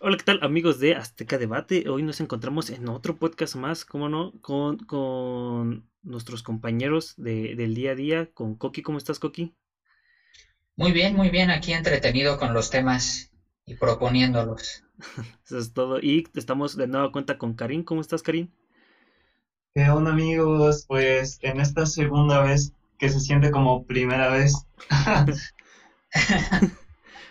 Hola, ¿qué tal amigos de Azteca Debate? Hoy nos encontramos en otro podcast más, ¿cómo no? Con, con nuestros compañeros de, del día a día, con Coqui. ¿Cómo estás, Coqui? Muy bien, muy bien, aquí entretenido con los temas y proponiéndolos. Eso es todo. Y estamos de nueva cuenta con Karim. ¿Cómo estás, Karim? ¿Qué onda, amigos? Pues en esta segunda vez que se siente como primera vez.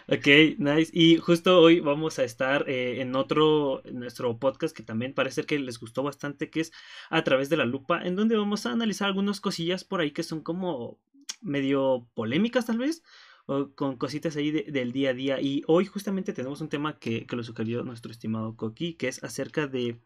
Ok, nice. Y justo hoy vamos a estar eh, en otro, en nuestro podcast que también parece que les gustó bastante, que es a través de la lupa, en donde vamos a analizar algunas cosillas por ahí que son como medio polémicas tal vez, o con cositas ahí del día a día. Y hoy justamente tenemos un tema que, que lo sugirió nuestro estimado Coqui, que es acerca de...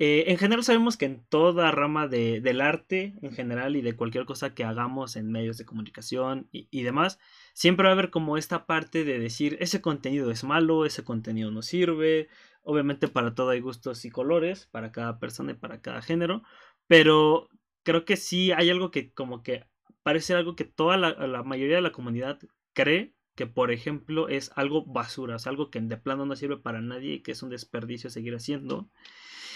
Eh, en general sabemos que en toda rama de, del arte, en general, y de cualquier cosa que hagamos en medios de comunicación y, demás, siempre va a haber como esta parte de decir ese contenido es malo, ese contenido no sirve. Obviamente para todo hay gustos y colores, para cada persona y para cada género, pero creo que sí hay algo que como que parece algo que toda la mayoría de la comunidad cree que por ejemplo es algo basura, es algo que de plano no sirve para nadie y que es un desperdicio seguir haciendo.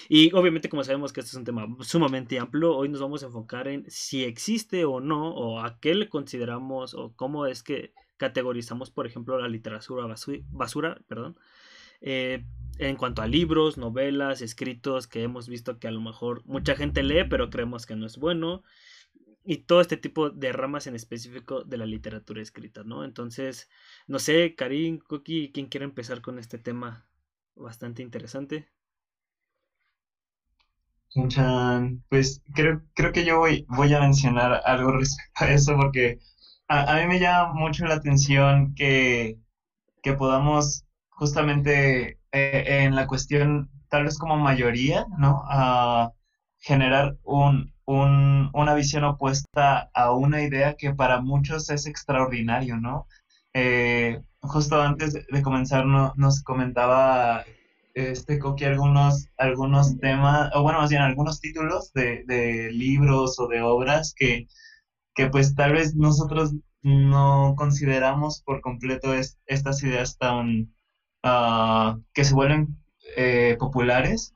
Y obviamente como sabemos que este es un tema sumamente amplio, hoy nos vamos a enfocar en si existe o no, o a qué le consideramos, o cómo es que categorizamos, por ejemplo, la literatura basura, perdón, eh, en cuanto a libros, novelas, escritos que hemos visto que a lo mejor mucha gente lee, pero creemos que no es bueno, y todo este tipo de ramas en específico de la literatura escrita, ¿no? Entonces, no sé, Karim, Cookie, ¿quién quiere empezar con este tema bastante interesante? Pues creo, creo que yo voy, voy a mencionar algo respecto a eso porque a, a mí me llama mucho la atención que, que podamos justamente eh, en la cuestión, tal vez como mayoría, ¿no? A generar un, un, una visión opuesta a una idea que para muchos es extraordinario, ¿no? Eh, justo antes de comenzar no, nos comentaba este Coqui algunos, algunos temas, o bueno, más bien algunos títulos de, de libros o de obras que, que pues tal vez nosotros no consideramos por completo es, estas ideas tan uh, que se vuelven eh, populares,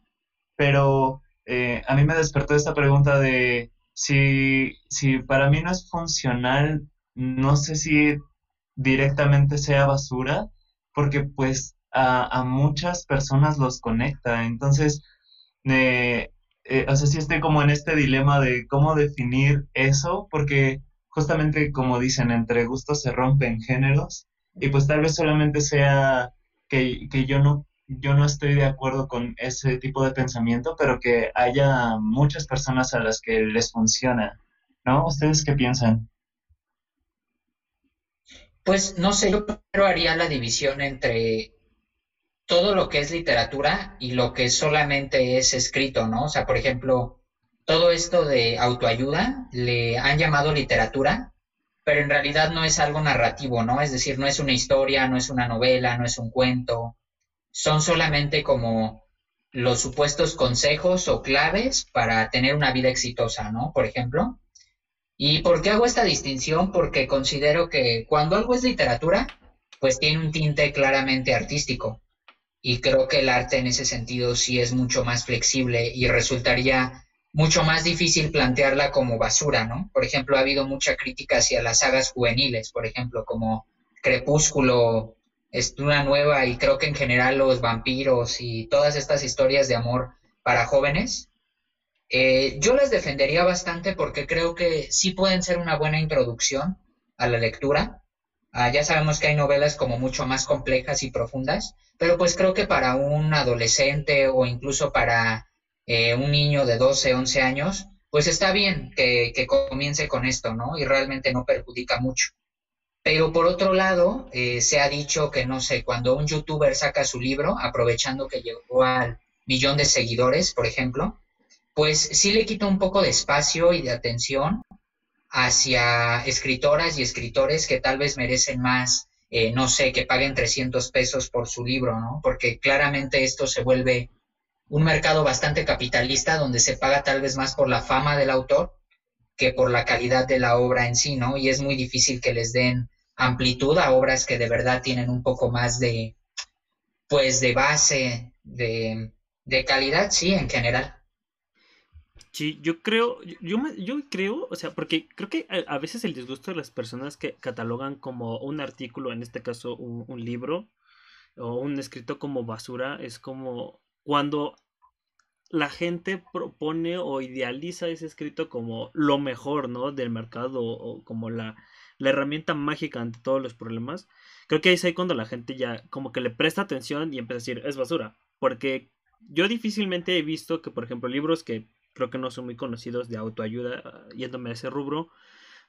pero eh, a mí me despertó esta pregunta de si, si para mí no es funcional, no sé si directamente sea basura, porque pues a, muchas personas los conecta. Entonces, eh, eh, o sea, sí estoy como en este dilema de cómo definir eso, porque justamente como dicen, entre gustos se rompen géneros, y pues tal vez solamente sea que, que yo no yo no estoy de acuerdo con ese tipo de pensamiento, pero que haya muchas personas a las que les funciona, ¿no? ¿Ustedes qué piensan? Pues no sé, yo haría la división entre todo lo que es literatura y lo que solamente es escrito, ¿no? O sea, por ejemplo, todo esto de autoayuda le han llamado literatura, pero en realidad no es algo narrativo, ¿no? Es decir, no es una historia, no es una novela, no es un cuento, son solamente como los supuestos consejos o claves para tener una vida exitosa, ¿no? Por ejemplo. ¿Y por qué hago esta distinción? Porque considero que cuando algo es literatura, pues tiene un tinte claramente artístico y creo que el arte en ese sentido sí es mucho más flexible y resultaría mucho más difícil plantearla como basura, ¿no? Por ejemplo, ha habido mucha crítica hacia las sagas juveniles, por ejemplo, como Crepúsculo, es una nueva y creo que en general los vampiros y todas estas historias de amor para jóvenes, eh, yo las defendería bastante porque creo que sí pueden ser una buena introducción a la lectura, Ah, ya sabemos que hay novelas como mucho más complejas y profundas, pero pues creo que para un adolescente o incluso para eh, un niño de 12, 11 años, pues está bien que, comience con esto, ¿no? Y realmente no perjudica mucho. Pero por otro lado, eh, se ha dicho que, no sé, cuando un youtuber saca su libro, aprovechando que llegó al millón de seguidores, por ejemplo, pues sí le quita un poco de espacio y de atención hacia escritoras y escritores que tal vez merecen más, eh, no sé, que paguen 300 pesos por su libro, ¿no? Porque claramente esto se vuelve un mercado bastante capitalista donde se paga tal vez más por la fama del autor que por la calidad de la obra en sí, ¿no? Y es muy difícil que les den amplitud a obras que de verdad tienen un poco más de, pues de base, de, de calidad, sí, en general. Sí, yo creo, yo, yo creo, o sea, porque creo que a, veces el disgusto de las personas que catalogan como un artículo, en este caso un, libro, o un escrito como basura, es como cuando la gente propone o idealiza ese escrito como lo mejor, ¿no? Del mercado o como la, la herramienta mágica ante todos los problemas. Creo que es ahí cuando la gente ya como que le presta atención y empieza a decir, es basura. Porque yo difícilmente he visto que, por ejemplo, libros que creo que no son muy conocidos de autoayuda ah, yéndome a ese rubro,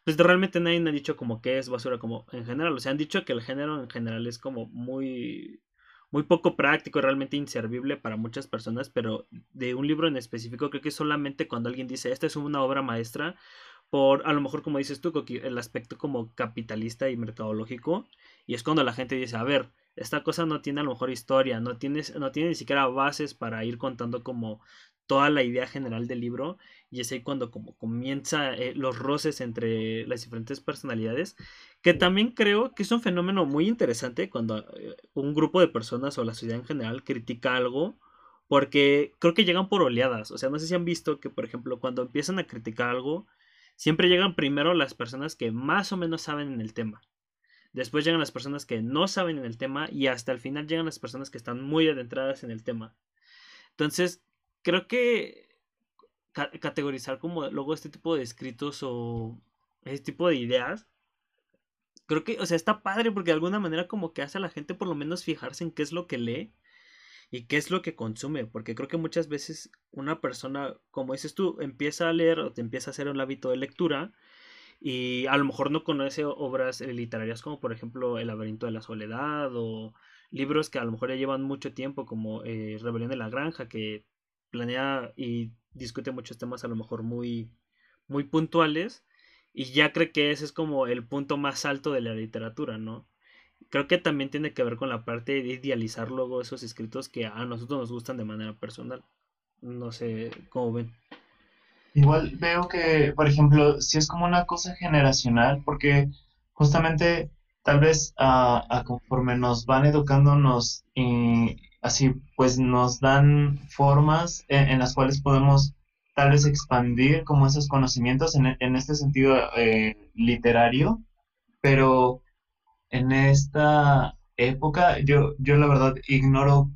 pues realmente nadie ha dicho como que es basura como en general, o sea, han dicho que el género en general es como muy muy poco práctico, realmente inservible para muchas personas, pero de un libro en específico creo que solamente cuando alguien dice, esta es una obra maestra, por a lo mejor como dices tú, el aspecto como capitalista y mercadológico, y es cuando la gente dice, a ver, esta cosa no tiene a lo mejor historia, no tiene, no tiene ni siquiera bases para ir contando como toda la idea general del libro y es ahí cuando como comienza eh, los roces entre las diferentes personalidades que también creo que es un fenómeno muy interesante cuando eh, un grupo de personas o la sociedad en general critica algo porque creo que llegan por oleadas. O sea no sé si han visto que por ejemplo cuando empiezan a criticar algo siempre llegan primero las personas que más o menos saben en el tema. Después llegan las personas que no saben en el tema y hasta el final llegan las personas que están muy adentradas en el tema. Entonces creo que categorizar como luego este tipo de escritos o este tipo de ideas, creo que, o sea, está padre porque de alguna manera como que hace a la gente por lo menos fijarse en qué es lo que lee y qué es lo que consume, porque creo que muchas veces una persona, como dices tú, empieza a leer o te empieza a hacer un hábito de lectura y a lo mejor no conoce obras literarias como por ejemplo El laberinto de la soledad o libros que a lo mejor ya llevan mucho tiempo como eh, Rebelión de la Granja, que planea y discute muchos temas a lo mejor muy, muy puntuales y ya cree que ese es como el punto más alto de la literatura, ¿no? Creo que también tiene que ver con la parte de idealizar luego esos escritos que a nosotros nos gustan de manera personal. No sé cómo ven. Igual veo que, por ejemplo, si es como una cosa generacional, porque justamente tal vez a, conforme nos van educando, nos, así pues nos dan formas en, las cuales podemos tal vez expandir como esos conocimientos en, en este sentido eh, literario, pero en esta época yo, yo la verdad ignoro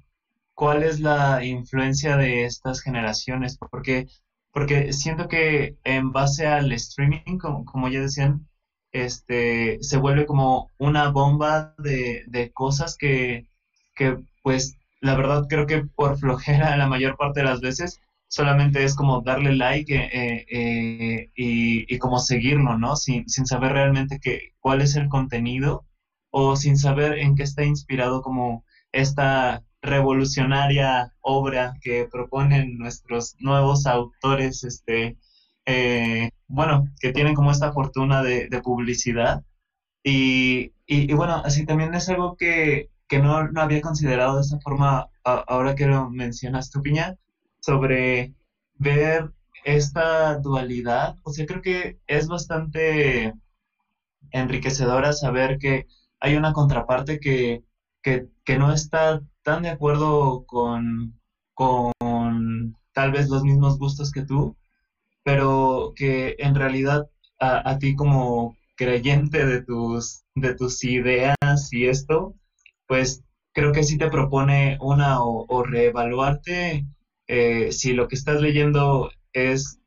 cuál es la influencia de estas generaciones, porque, porque siento que en base al streaming, como, como ya decían, este, se vuelve como una bomba de, de cosas que, que pues la verdad creo que por flojera la mayor parte de las veces solamente es como darle like eh, eh, y, y, como seguirlo, ¿no? Sin, sin saber realmente que, cuál es el contenido o sin saber en qué está inspirado como esta revolucionaria obra que proponen nuestros nuevos autores, este, eh, bueno, que tienen como esta fortuna de, publicidad. Y, y, bueno, así también es algo que, que no, no, había considerado de esa forma, ahora que lo mencionas tú, Piña, sobre ver esta dualidad. O sea, creo que es bastante enriquecedora saber que hay una contraparte que, que, que no está tan de acuerdo con, con tal vez los mismos gustos que tú, pero que en realidad a, a ti como creyente de tus, de tus ideas y esto, pues creo que sí te propone una o, reevaluarte eh, si lo que estás leyendo es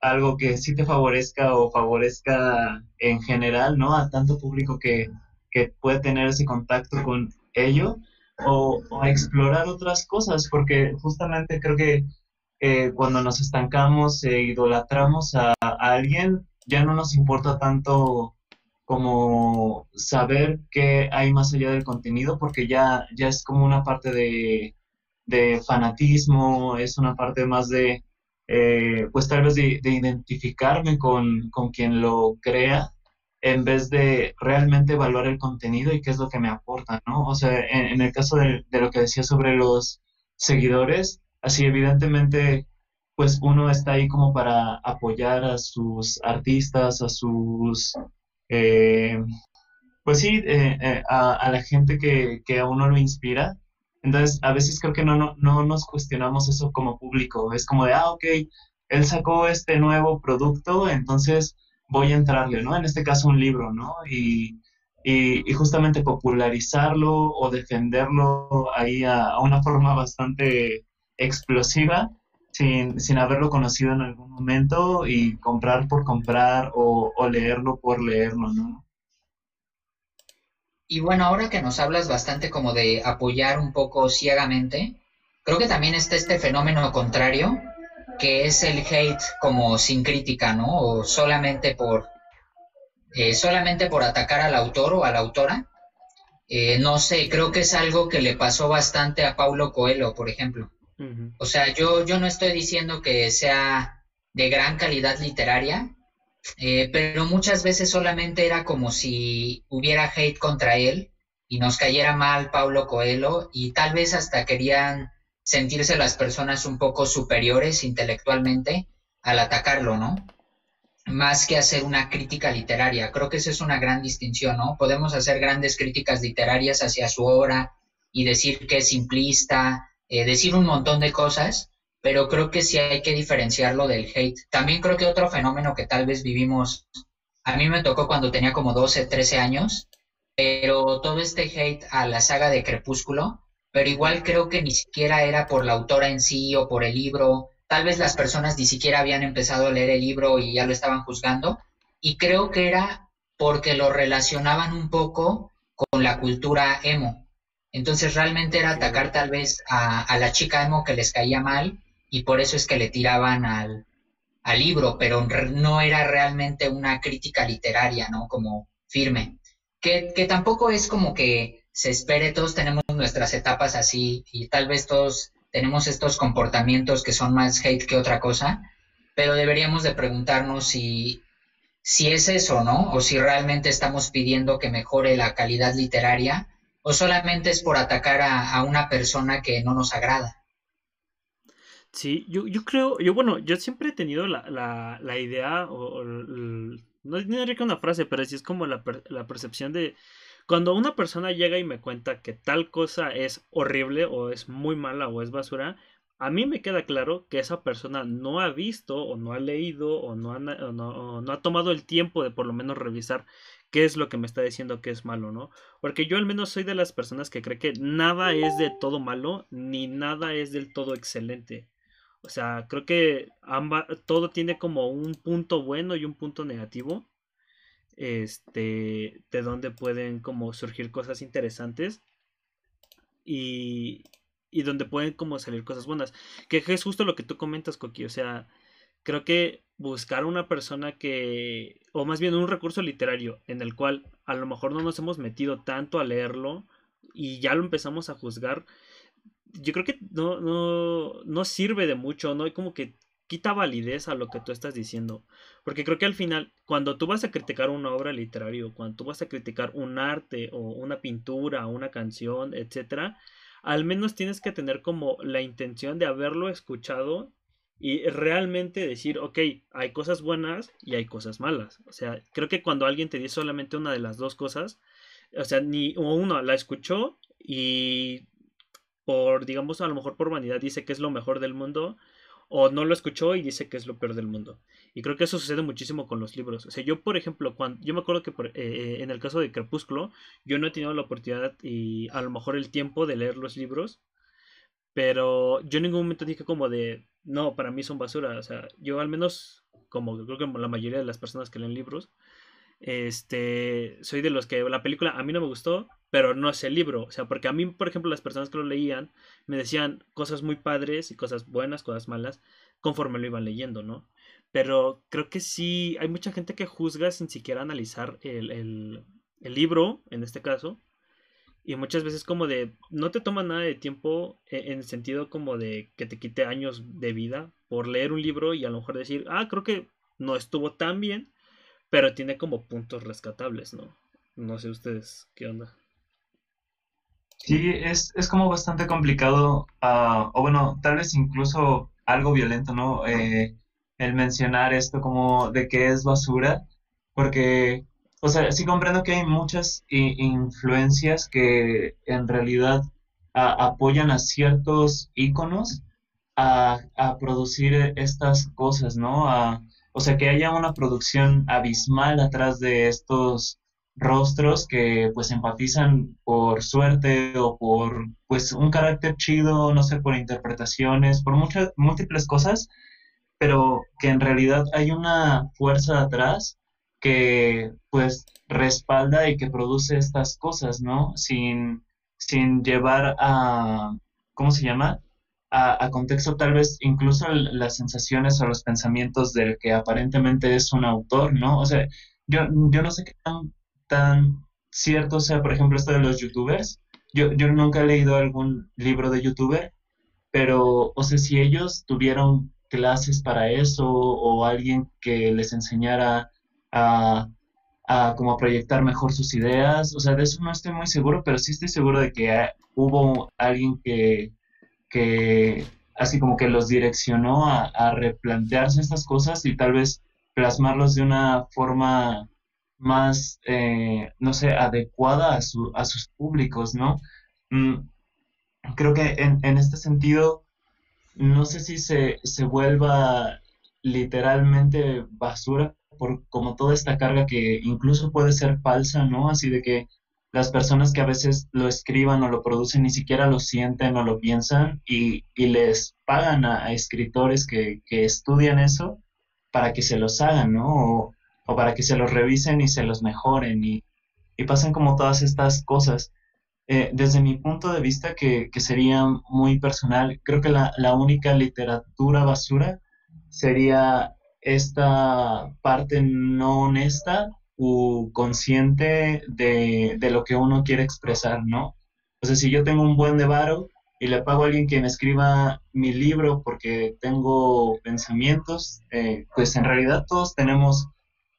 algo que sí te favorezca o favorezca en general, ¿no? A tanto público que, que puede tener ese contacto con ello o, explorar otras cosas, porque justamente creo que eh, cuando nos estancamos e idolatramos a, alguien, ya no nos importa tanto como saber qué hay más allá del contenido, porque ya, ya es como una parte de, fanatismo, es una parte más de, eh, pues tal vez de, identificarme con, quien lo crea, en vez de realmente evaluar el contenido y qué es lo que me aporta, ¿no? O sea, en, el caso de, de, lo que decía sobre los seguidores, así evidentemente, pues uno está ahí como para apoyar a sus artistas, a sus eh, pues sí, eh, eh, a, la gente que, que, a uno lo inspira. Entonces, a veces creo que no, no, no nos cuestionamos eso como público. Es como de, ah, ok, él sacó este nuevo producto, entonces voy a entrarle, ¿no? En este caso un libro, ¿no? Y, y, justamente popularizarlo o defenderlo ahí a, una forma bastante explosiva sin, sin, haberlo conocido en algún momento y comprar por comprar o, o leerlo por leerlo, ¿no? Y bueno, ahora que nos hablas bastante como de apoyar un poco ciegamente, creo que también está este fenómeno contrario, que es el hate como sin crítica, ¿no? O solamente por, eh, solamente por atacar al autor o a la autora. Eh, no sé, creo que es algo que le pasó bastante a Paulo Coelho, por ejemplo. O sea, yo, yo no estoy diciendo que sea de gran calidad literaria, eh, pero muchas veces solamente era como si hubiera hate contra él y nos cayera mal Paulo Coelho y tal vez hasta querían sentirse las personas un poco superiores intelectualmente al atacarlo, ¿no? Más que hacer una crítica literaria. Creo que esa es una gran distinción, ¿no? Podemos hacer grandes críticas literarias hacia su obra y decir que es simplista, eh, decir un montón de cosas, pero creo que sí hay que diferenciarlo del hate. También creo que otro fenómeno que tal vez vivimos, a mí me tocó cuando tenía como 12, 13 años, pero todo este hate a la saga de Crepúsculo, pero igual creo que ni siquiera era por la autora en sí o por el libro. Tal vez las personas ni siquiera habían empezado a leer el libro y ya lo estaban juzgando. Y creo que era porque lo relacionaban un poco con la cultura emo. Entonces realmente era atacar tal vez a, la chica emo que les caía mal y por eso es que le tiraban al, al libro, pero no era realmente una crítica literaria, ¿no? Como firme. Que, que tampoco es como que se espere, todos tenemos nuestras etapas así y tal vez todos tenemos estos comportamientos que son más hate que otra cosa, pero deberíamos de preguntarnos si, si es eso, ¿no? O si realmente estamos pidiendo que mejore la calidad literaria o solamente es por atacar a, una persona que no nos agrada. Sí, yo, yo creo, yo bueno, yo siempre he tenido la, la, la idea, o, no, no diría que una frase, pero sí es como la, la percepción de, cuando una persona llega y me cuenta que tal cosa es horrible o es muy mala o es basura, a mí me queda claro que esa persona no ha visto o no ha leído o no ha, no, ha tomado el tiempo de por lo menos revisar qué es lo que me está diciendo que es malo, ¿no? Porque yo al menos soy de las personas que cree que nada es de todo malo ni nada es del todo excelente. O sea, creo que todo tiene como un punto bueno y un punto negativo este, de donde pueden como surgir cosas interesantes y, y donde pueden como salir cosas buenas. Que es justo lo que tú comentas, Coqui, o sea, creo que buscar una persona que, o más bien un recurso literario en el cual a lo mejor no nos hemos metido tanto a leerlo y ya lo empezamos a juzgar, yo creo que no, no, no sirve de mucho, no como que quita validez a lo que tú estás diciendo. Porque creo que al final, cuando tú vas a criticar una obra literaria, cuando tú vas a criticar un arte o una pintura, una canción, etcétera, al menos tienes que tener como la intención de haberlo escuchado y realmente decir, ok, hay cosas buenas y hay cosas malas. O sea, creo que cuando alguien te dice solamente una de las dos cosas, o sea, ni uno la escuchó y por, digamos, a lo mejor por vanidad dice que es lo mejor del mundo, o no lo escuchó y dice que es lo peor del mundo. Y creo que eso sucede muchísimo con los libros. O sea, yo, por ejemplo, cuando yo me acuerdo que eh, eh, en el caso de Crepúsculo, yo no he tenido la oportunidad y a lo mejor el tiempo de leer los libros, pero yo en ningún momento dije como de, no, para mí son basura. O sea, yo al menos, como creo que la mayoría de las personas que leen libros, este, soy de los que la película a mí no me gustó, pero no es el libro. O sea, porque a mí, por ejemplo, las personas que lo leían me decían cosas muy padres y cosas buenas, cosas malas, conforme lo iban leyendo, ¿no? Pero creo que sí, hay mucha gente que juzga sin siquiera analizar el, el, el libro, en este caso. Y muchas veces como de, no te toma nada de tiempo e, en el sentido como de que te quite años de vida por leer un libro y a lo mejor decir, ah, creo que no estuvo tan bien, pero tiene como puntos rescatables, ¿no? No sé ustedes qué onda. Sí, es, es como bastante complicado, uh, o bueno, tal vez incluso algo violento, ¿no? Eh, el mencionar esto como de que es basura, porque, o sea, sí comprendo que hay muchas influencias que en realidad apoyan a ciertos íconos a, a, producir estas cosas, ¿no? A, o sea, que haya una producción abismal atrás de estos rostros que pues empatizan por suerte o por pues un carácter chido, no sé, por interpretaciones, por muchas múltiples cosas, pero que en realidad hay una fuerza atrás que pues respalda y que produce estas cosas, ¿no? Sin, sin llevar a, ¿cómo se llama? A, contexto tal vez incluso las sensaciones o los pensamientos del que aparentemente es un autor, ¿no? O sea, yo, yo no sé qué tan tan cierto sea, por ejemplo, esto de los youtubers. Yo, yo nunca he leído algún libro de youtuber, pero, o sea, si ellos tuvieron clases para eso o alguien que les enseñara a, a como proyectar mejor sus ideas, o sea, de eso no estoy muy seguro, pero sí estoy seguro de que hubo alguien que, que así como que los direccionó a, replantearse estas cosas y tal vez plasmarlos de una forma más, eh, no sé, adecuada a, su, a sus públicos, ¿no? Mm, creo que en, en, este sentido, no sé si se, se vuelva literalmente basura por como toda esta carga que incluso puede ser falsa, ¿no? Así de que las personas que a veces lo escriban o lo producen ni siquiera lo sienten o lo piensan y, y les pagan a, escritores que, que, estudian eso para que se los hagan, ¿no? o para que se los revisen y se los mejoren y, y pasen como todas estas cosas. Eh, desde mi punto de vista, que, que sería muy personal, creo que la, la, única literatura basura sería esta parte no honesta o consciente de, de, lo que uno quiere expresar, ¿no? O sea, si yo tengo un buen de varo y le pago a alguien que me escriba mi libro porque tengo pensamientos, eh, pues en realidad todos tenemos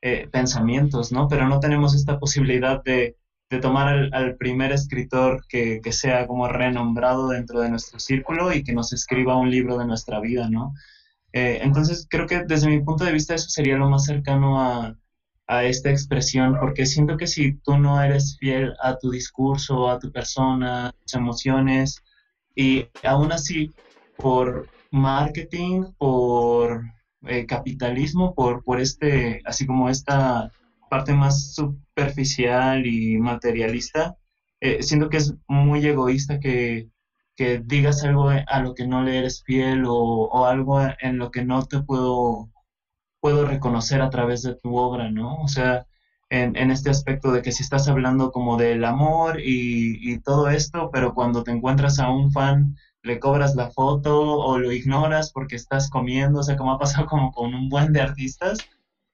eh, pensamientos, ¿no? Pero no tenemos esta posibilidad de, de tomar al, primer escritor que, que, sea como renombrado dentro de nuestro círculo y que nos escriba un libro de nuestra vida, ¿no? Eh, entonces creo que desde mi punto de vista eso sería lo más cercano a, a esta expresión, porque siento que si tú no eres fiel a tu discurso, a tu persona, a tus emociones, y aún así, por marketing, por eh, capitalismo por, por este, así como esta parte más superficial y materialista, eh, siento que es muy egoísta que, que, digas algo a lo que no le eres fiel o, o, algo en lo que no te puedo, puedo reconocer a través de tu obra, ¿no? O sea, en, en este aspecto de que si estás hablando como del amor y, y todo esto, pero cuando te encuentras a un fan le cobras la foto o lo ignoras porque estás comiendo, o sea, como ha pasado como con un buen de artistas.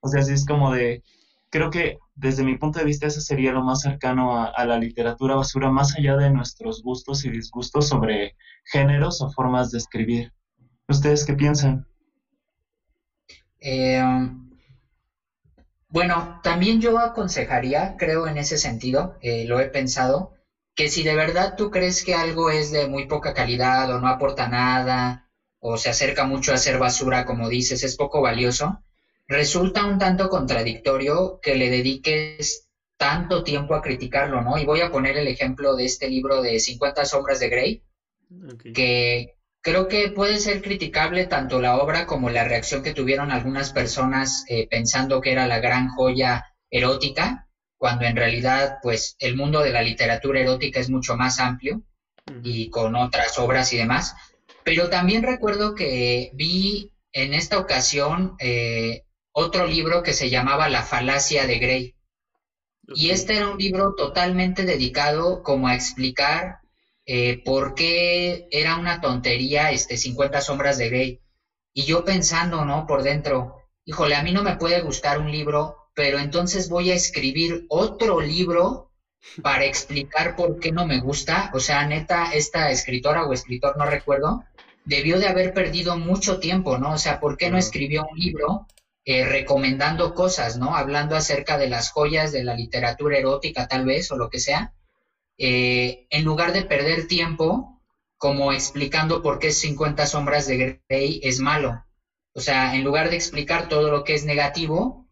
O sea, así es como de, creo que desde mi punto de vista eso sería lo más cercano a, la literatura basura, más allá de nuestros gustos y disgustos sobre géneros o formas de escribir. ¿Ustedes qué piensan? Eh, bueno, también yo aconsejaría, creo en ese sentido, eh, lo he pensado, que si de verdad tú crees que algo es de muy poca calidad o no aporta nada o se acerca mucho a ser basura, como dices, es poco valioso, resulta un tanto contradictorio que le dediques tanto tiempo a criticarlo, ¿no? Y voy a poner el ejemplo de este libro de 50 sombras de Grey, que creo que puede ser criticable tanto la obra como la reacción que tuvieron algunas personas eh, pensando que era la gran joya erótica, cuando en realidad pues el mundo de la literatura erótica es mucho más amplio y con otras obras y demás. Pero también recuerdo que vi en esta ocasión eh, otro libro que se llamaba La falacia de Grey. Y este era un libro totalmente dedicado como a explicar eh, por qué era una tontería este 50 sombras de Grey. Y yo pensando, ¿no? Por dentro, híjole, a mí no me puede gustar un libro pero entonces voy a escribir otro libro para explicar por qué no me gusta. O sea, neta, esta escritora o escritor, no recuerdo, debió de haber perdido mucho tiempo, ¿no? O sea, ¿por qué no escribió un libro eh, recomendando cosas, ¿no? Hablando acerca de las joyas de la literatura erótica, tal vez, o lo que sea, eh, en lugar de perder tiempo como explicando por qué 50 sombras de Grey es malo. O sea, en lugar de explicar todo lo que es negativo,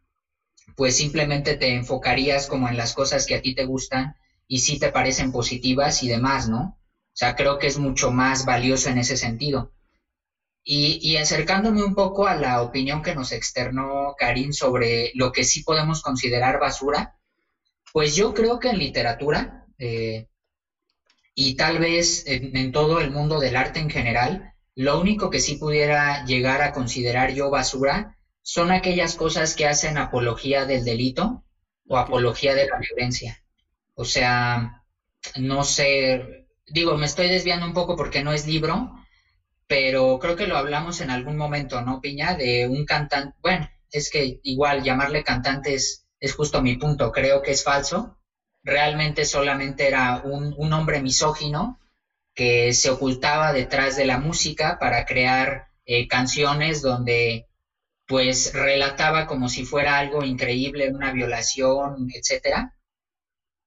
pues simplemente te enfocarías como en las cosas que a ti te gustan y sí te parecen positivas y demás, ¿no? O sea, creo que es mucho más valioso en ese sentido. Y, y, acercándome un poco a la opinión que nos externó Karim sobre lo que sí podemos considerar basura, pues yo creo que en literatura eh, y tal vez en, todo el mundo del arte en general, lo único que sí pudiera llegar a considerar yo basura son aquellas cosas que hacen apología del delito o apología de la violencia. O sea, no sé, digo, me estoy desviando un poco porque no es libro, pero creo que lo hablamos en algún momento, ¿no, Piña? De un cantante, bueno, es que igual llamarle cantante es, es justo mi punto, creo que es falso. Realmente solamente era un, un hombre misógino que se ocultaba detrás de la música para crear eh, canciones donde pues relataba como si fuera algo increíble, una violación, etcétera.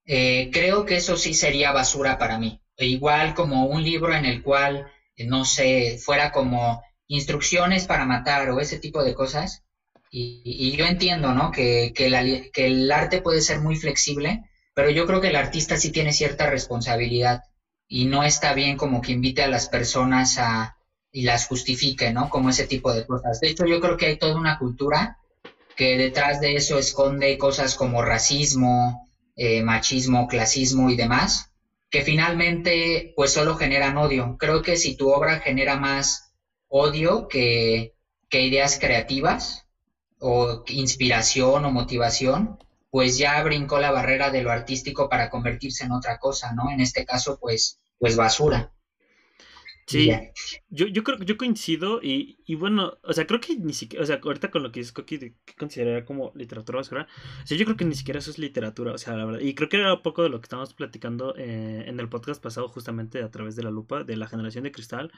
Eh, creo que eso sí sería basura para mí. Igual como un libro en el cual, no sé, fuera como instrucciones para matar o ese tipo de cosas. Y, yo entiendo, ¿no? Que, que, que el arte puede ser muy flexible, pero yo creo que el artista sí tiene cierta responsabilidad y no está bien como que invite a las personas a, y las justifique, ¿no? Como ese tipo de cosas. De hecho, yo creo que hay toda una cultura que detrás de eso esconde cosas como racismo, eh, machismo, clasismo y demás, que finalmente pues solo generan odio. Creo que si tu obra genera más odio que, que ideas creativas o inspiración o motivación, pues ya brincó la barrera de lo artístico para convertirse en otra cosa, ¿no? En este caso, pues, pues basura. Sí, yo, yo creo yo coincido y, y bueno, o sea, creo que ni siquiera, o sea, ahorita con lo que dices Coqui de que consideraría como literatura basura, o sea, yo creo que ni siquiera eso es literatura, o sea, la verdad, y creo que era un poco de lo que estábamos platicando eh, en el podcast pasado justamente a través de la lupa de la generación de cristal,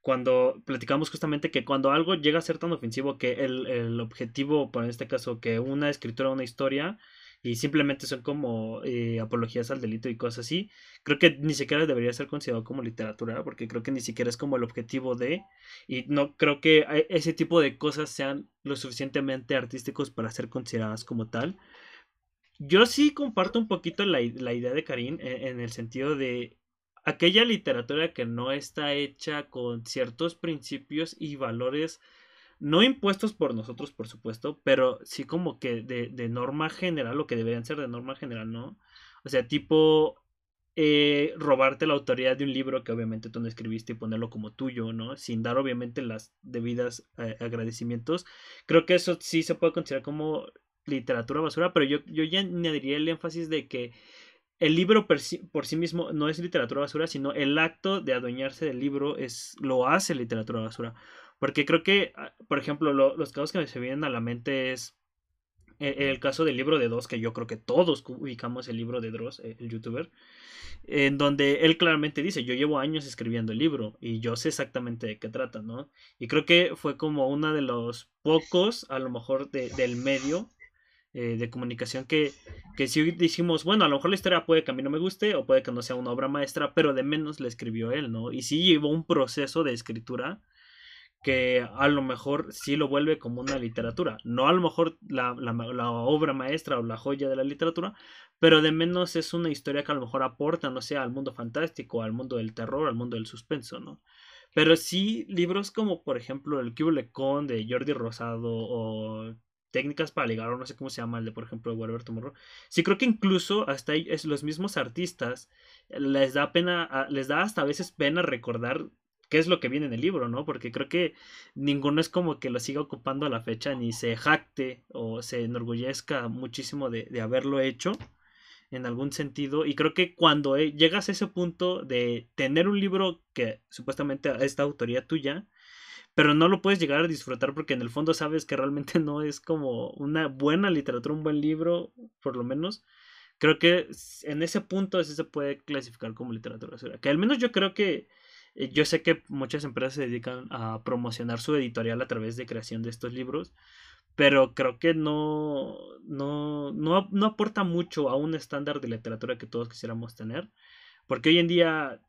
cuando platicamos justamente que cuando algo llega a ser tan ofensivo que el, el objetivo, por en este caso, que una escritura, una historia, y simplemente son como eh, apologías al delito y cosas así, creo que ni siquiera debería ser considerado como literatura, porque creo que ni siquiera es como el objetivo de, y no creo que ese tipo de cosas sean lo suficientemente artísticos para ser consideradas como tal. Yo sí comparto un poquito la, idea de Karim en, en el sentido de aquella literatura que no está hecha con ciertos principios y valores no impuestos por nosotros, por supuesto, pero sí como que de, norma general, lo que deberían ser de norma general, ¿no? O sea, tipo eh, robarte la autoridad de un libro que obviamente tú no escribiste y ponerlo como tuyo, ¿no? Sin dar obviamente las debidas eh, agradecimientos. Creo que eso sí se puede considerar como literatura basura, pero yo, yo ya añadiría el énfasis de que el libro por sí, mismo no es literatura basura, sino el acto de adueñarse del libro es lo hace literatura basura. Porque creo que, ah, por ejemplo, los casos que me se vienen a la mente es e, el, caso del libro de Dross, que yo creo que todos ubicamos el libro de Dross, eh, el youtuber, en donde él claramente dice, yo llevo años escribiendo el libro y yo sé exactamente de qué trata, ¿no? Y creo que fue como uno de los pocos, a lo mejor, del medio eh, de comunicación que, que si dijimos, bueno, a lo mejor la historia puede que a mí no me guste o puede que no sea una obra maestra, pero de menos la escribió él, ¿no? Y sí llevó un proceso de escritura que a lo mejor sí lo vuelve como una literatura. No a lo mejor la, la, obra maestra o la joya de la literatura, pero de menos es una historia que a lo mejor aporta, no sé, al mundo fantástico, al mundo del terror, al mundo del suspenso, ¿no? Pero sí libros como, por ejemplo, El Cubo Con de Jordi Rosado o Técnicas para ligar, o no sé cómo se llama el de, por ejemplo, Whatever Tomorrow. Sí creo que incluso hasta es, los mismos artistas les da pena, les da hasta a veces pena recordar qué es lo que viene en el libro, ¿no? Porque creo que ninguno es como que lo siga ocupando a la fecha, ni se jacte o se enorgullezca muchísimo de, haberlo hecho en algún sentido. Y creo que cuando eh, llegas a ese punto de tener un libro que supuestamente es de autoría tuya, pero no lo puedes llegar a disfrutar porque en el fondo sabes que realmente no es como una buena literatura, un buen libro, por lo menos. Creo que en ese punto sí se puede clasificar como literatura. Que al menos yo creo que eh, yo sé que muchas empresas se dedican a promocionar su editorial a través de creación de estos libros, pero creo que no, no, no, no aporta mucho a un estándar de literatura que todos quisiéramos tener, porque hoy en día,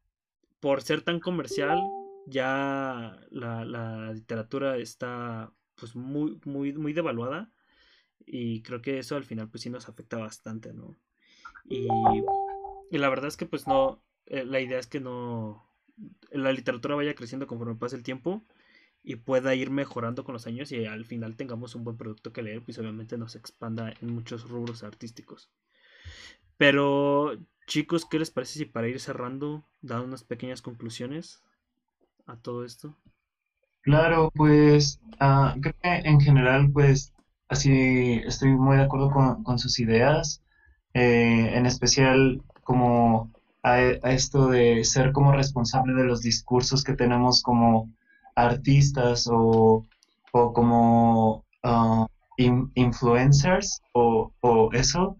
por ser tan comercial, ya la, literatura está pues muy, muy, muy devaluada y creo que eso al final pues sí nos afecta bastante, ¿no? Y, y la verdad es que pues no, eh, la idea es que no la literatura vaya creciendo conforme pasa el tiempo y pueda ir mejorando con los años y al final tengamos un buen producto que leer, pues obviamente nos expanda en muchos rubros artísticos. Pero chicos, ¿qué les parece si para ir cerrando dan unas pequeñas conclusiones a todo esto? Claro, pues uh, creo que en general, pues así estoy muy de acuerdo con, sus ideas, eh, en especial como a, esto de ser como responsable de los discursos que tenemos como artistas o, o como uh, influencers o, o, eso.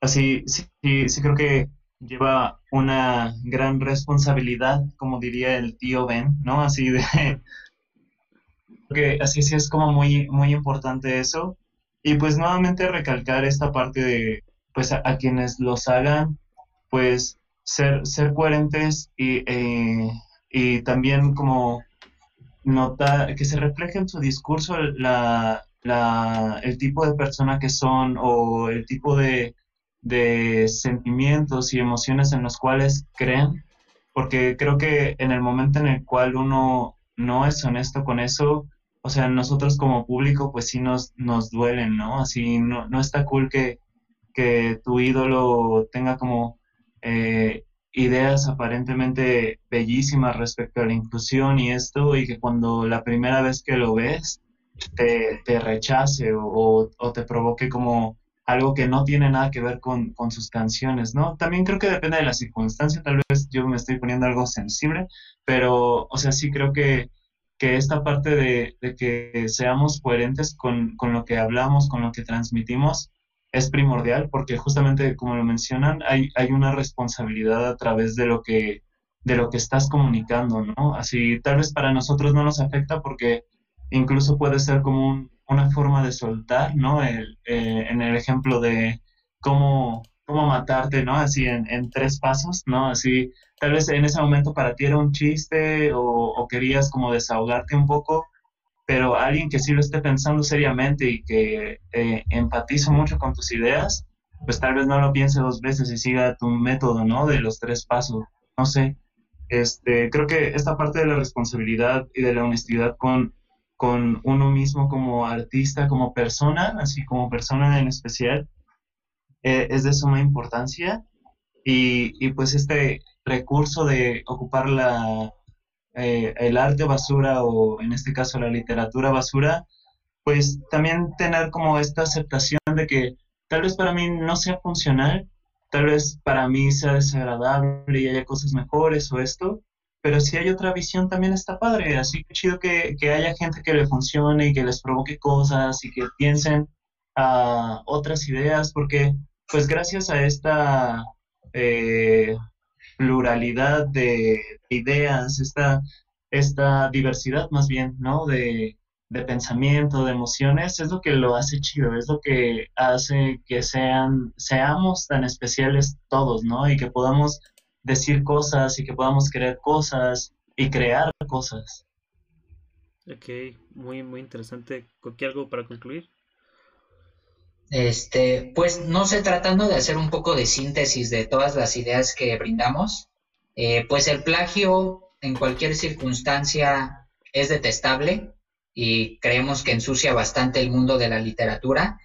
Así, sí, sí creo que lleva una gran responsabilidad, como diría el tío Ben, ¿no? Así de que así sí es como muy, muy importante eso. Y pues nuevamente recalcar esta parte de, pues a, quienes los hagan, pues ser, ser coherentes y, eh, y también como notar, que se refleje en su discurso la, la, el tipo de persona que son o el tipo de, de sentimientos y emociones en los cuales creen, porque creo que en el momento en el cual uno no es honesto con eso, o sea, nosotros como público pues sí nos, nos duelen, ¿no? Así no, no está cool que, que tu ídolo tenga como eh, ideas aparentemente bellísimas respecto a la inclusión y esto, y que cuando la primera vez que lo ves te, te rechace o, o, te provoque como algo que no tiene nada que ver con, con, sus canciones, ¿no? También creo que depende de la circunstancia, tal vez yo me estoy poniendo algo sensible, pero, o sea, sí creo que que esta parte de, que seamos coherentes con, lo que hablamos, con lo que transmitimos, es primordial porque justamente como lo mencionan, hay, hay una responsabilidad a través de lo que de lo que estás comunicando, ¿no? Así tal vez para nosotros no nos afecta porque incluso puede ser como una forma de soltar, ¿no? El, eh, en el ejemplo de cómo, cómo matarte, ¿no? Así en, en tres pasos, ¿no? Así tal vez en ese momento para ti era un chiste o, querías como desahogarte un poco, pero alguien que sí lo esté pensando seriamente y que eh, empatiza mucho con tus ideas, pues tal vez no lo piense dos veces y siga tu método, ¿no? De los tres pasos. No sé. Este, creo que esta parte de la responsabilidad y de la honestidad con, con uno mismo como artista, como persona, así como persona en especial, eh, es de suma importancia. Y, y pues este, recurso de ocupar la, eh, el arte basura o en este caso la literatura basura, pues también tener como esta aceptación de que tal vez para mí no sea funcional, tal vez para mí sea desagradable y haya cosas mejores o esto, pero si hay otra visión también está padre, así que chido que, que haya gente que le funcione y que les provoque cosas y que piensen a otras ideas, porque pues gracias a esta eh, pluralidad de ideas, esta, esta diversidad más bien, ¿no? De, pensamiento, de emociones, es lo que lo hace chido, es lo que hace que sean, seamos tan especiales todos, ¿no? Y que podamos decir cosas y que podamos creer cosas y crear cosas. Ok, muy, muy interesante. ¿Qué algo para concluir? Este, pues no sé, tratando de hacer un poco de síntesis de todas las ideas que brindamos, eh, pues el plagio en cualquier circunstancia es detestable y creemos que ensucia bastante el mundo de la literatura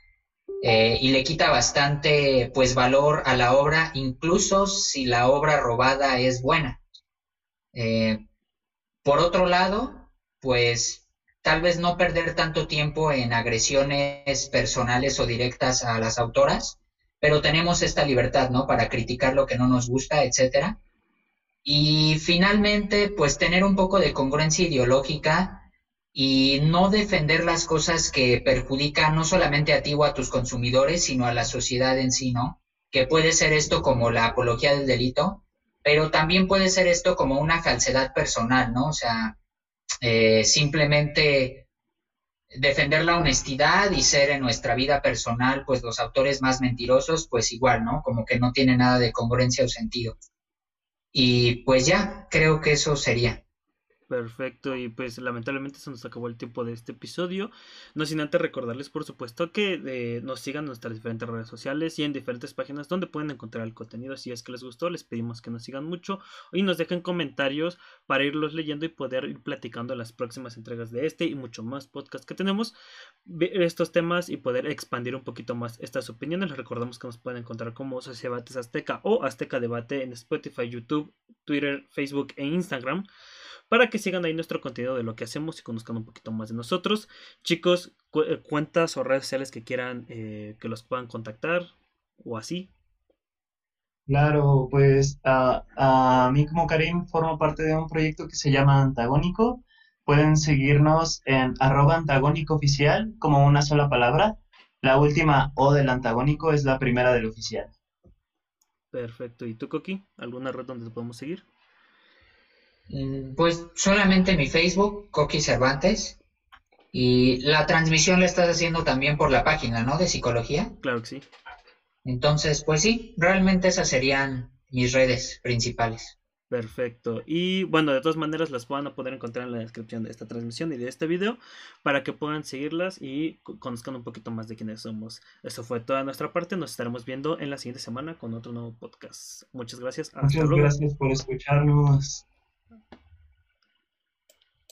eh, y le quita bastante pues valor a la obra, incluso si la obra robada es buena. Eh, por otro lado, pues tal vez no perder tanto tiempo en agresiones personales o directas a las autoras, pero tenemos esta libertad, ¿no? Para criticar lo que no nos gusta, etcétera. Y finalmente, pues tener un poco de congruencia ideológica y no defender las cosas que perjudican no solamente a ti o a tus consumidores, sino a la sociedad en sí, ¿no? Que puede ser esto como la apología del delito, pero también puede ser esto como una falsedad personal, ¿no? O sea, eh, simplemente defender la honestidad y ser en nuestra vida personal, pues los autores más mentirosos, pues igual, ¿no? Como que no tiene nada de congruencia o sentido. Y pues ya, creo que eso sería. Perfecto, y pues lamentablemente se nos acabó el tiempo de este episodio. No sin antes recordarles, por supuesto, que eh, nos sigan en nuestras diferentes redes sociales y en diferentes páginas donde pueden encontrar el contenido. Si es que les gustó, les pedimos que nos sigan mucho y nos dejen comentarios para irlos leyendo y poder ir platicando las próximas entregas de este y mucho más podcast que tenemos, estos temas y poder expandir un poquito más estas opiniones. Les recordamos que nos pueden encontrar como Sociedad Debates Azteca o Azteca Debate en Spotify, YouTube, Twitter, Facebook e Instagram para que sigan ahí nuestro contenido de lo que hacemos y conozcan un poquito más de nosotros. Chicos, eh, cuentas o redes sociales que quieran eh, que los puedan contactar o así. Claro, pues a mí como Karim formo parte de un proyecto que se llama Antagónico. Pueden seguirnos en arroba antagónico oficial como una sola palabra. La última O del antagónico es la primera del oficial. Perfecto. ¿Y tú, Coqui? ¿Alguna red donde te podemos seguir? Mm, pues solamente mi Facebook, Coqui Cervantes. Y la transmisión la estás haciendo también por la página, ¿no? De psicología. Claro que sí. Entonces, pues sí, realmente esas serían mis redes principales. Perfecto. Y bueno, de todas maneras las van a poder encontrar en la descripción de esta transmisión y de este video para que puedan seguirlas y conozcan un poquito más de quiénes somos. Eso fue toda nuestra parte. Nos estaremos viendo en la siguiente semana con otro nuevo podcast. Muchas gracias. Muchas gracias por escucharnos.